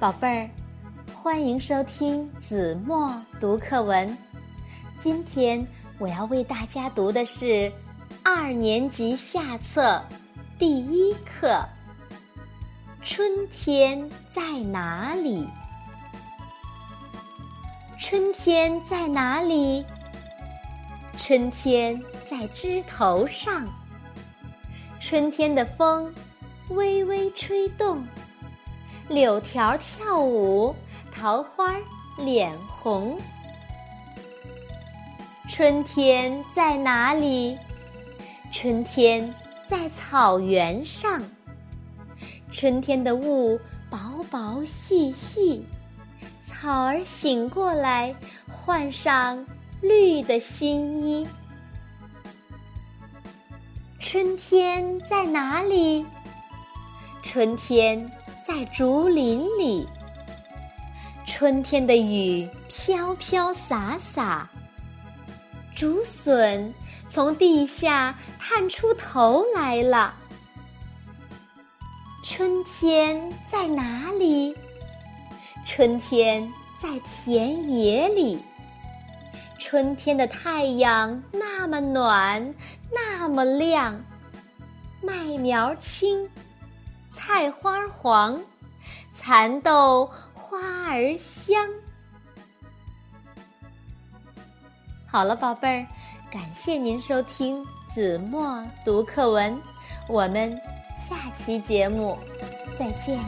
宝贝儿，欢迎收听子墨读课文。今天我要为大家读的是二年级下册第一课《春天在哪里》。春天在哪里？春天在枝头上。春天的风微微吹动，柳条跳舞，桃花脸红。春天在哪里？春天在草原上。春天的雾薄薄细细，草儿醒过来，换上绿的新衣。春天在哪里？春天在竹林里。春天的雨飘飘洒洒，竹笋从地下探出头来了。春天在哪里？春天在田野里。春天的太阳那么暖，那么亮，麦苗青，菜花黄，蚕豆花儿香。好了，宝贝儿，感谢您收听子墨读课文，我们下期节目再见。